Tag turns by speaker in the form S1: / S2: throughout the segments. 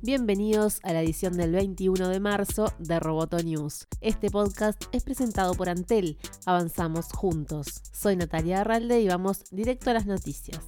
S1: Bienvenidos a la edición del 21 de marzo de Roboto News. Este podcast es presentado por Antel. Avanzamos juntos. Soy Natalia Arralde y vamos directo a las noticias.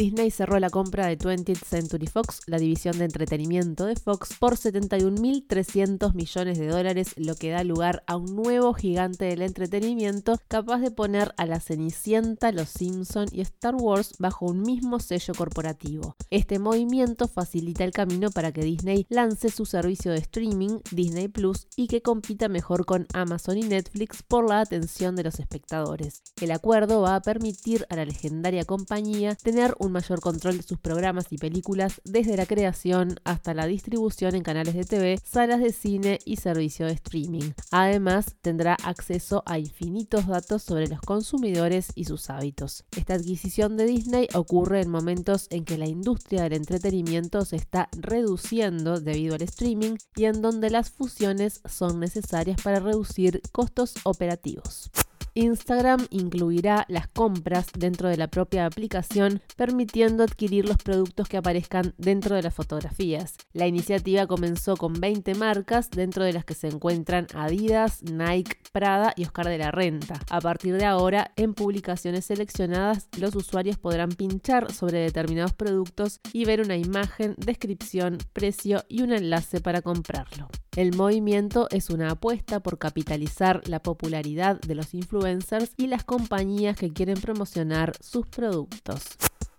S1: Disney cerró la compra de 20th Century Fox, la división de entretenimiento de Fox, por 71.300 millones de dólares, lo que da lugar a un nuevo gigante del entretenimiento capaz de poner a la Cenicienta, Los Simpson y Star Wars bajo un mismo sello corporativo. Este movimiento facilita el camino para que Disney lance su servicio de streaming, Disney Plus, y que compita mejor con Amazon y Netflix por la atención de los espectadores. El acuerdo va a permitir a la legendaria compañía tener un mayor control de sus programas y películas desde la creación hasta la distribución en canales de TV, salas de cine y servicio de streaming. Además, tendrá acceso a infinitos datos sobre los consumidores y sus hábitos. Esta adquisición de Disney ocurre en momentos en que la industria del entretenimiento se está reduciendo debido al streaming y en donde las fusiones son necesarias para reducir costos operativos. Instagram incluirá las compras dentro de la propia aplicación, permitiendo adquirir los productos que aparezcan dentro de las fotografías. La iniciativa comenzó con 20 marcas, dentro de las que se encuentran Adidas, Nike, Prada y Oscar de la Renta. A partir de ahora, en publicaciones seleccionadas, los usuarios podrán pinchar sobre determinados productos y ver una imagen, descripción, precio y un enlace para comprarlo. El movimiento es una apuesta por capitalizar la popularidad de los influencers y las compañías que quieren promocionar sus productos.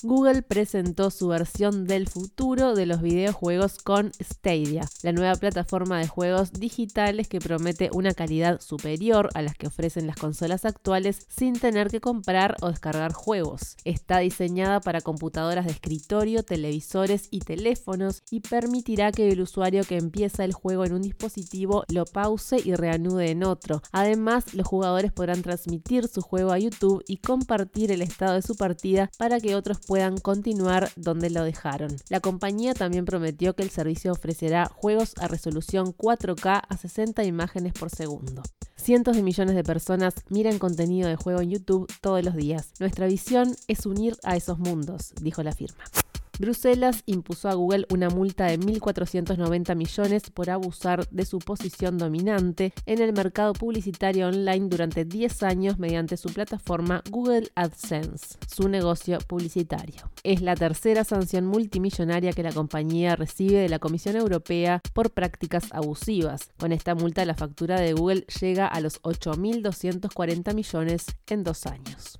S1: Google presentó su versión del futuro de los videojuegos con Stadia, la nueva plataforma de juegos digitales que promete una calidad superior a las que ofrecen las consolas actuales sin tener que comprar o descargar juegos. Está diseñada para computadoras de escritorio, televisores y teléfonos y permitirá que el usuario que empieza el juego en un dispositivo lo pause y reanude en otro. Además, los jugadores podrán transmitir su juego a YouTube y compartir el estado de su partida para que otros puedan continuar donde lo dejaron. La compañía también prometió que el servicio ofrecerá juegos a resolución 4K a 60 imágenes por segundo. Cientos de millones de personas miran contenido de juego en YouTube todos los días. Nuestra visión es unir a esos mundos, dijo la firma. Bruselas impuso a Google una multa de 1.490 millones por abusar de su posición dominante en el mercado publicitario online durante 10 años mediante su plataforma Google AdSense, su negocio publicitario. Es la tercera sanción multimillonaria que la compañía recibe de la Comisión Europea por prácticas abusivas. Con esta multa la factura de Google llega a los 8.240 millones en dos años.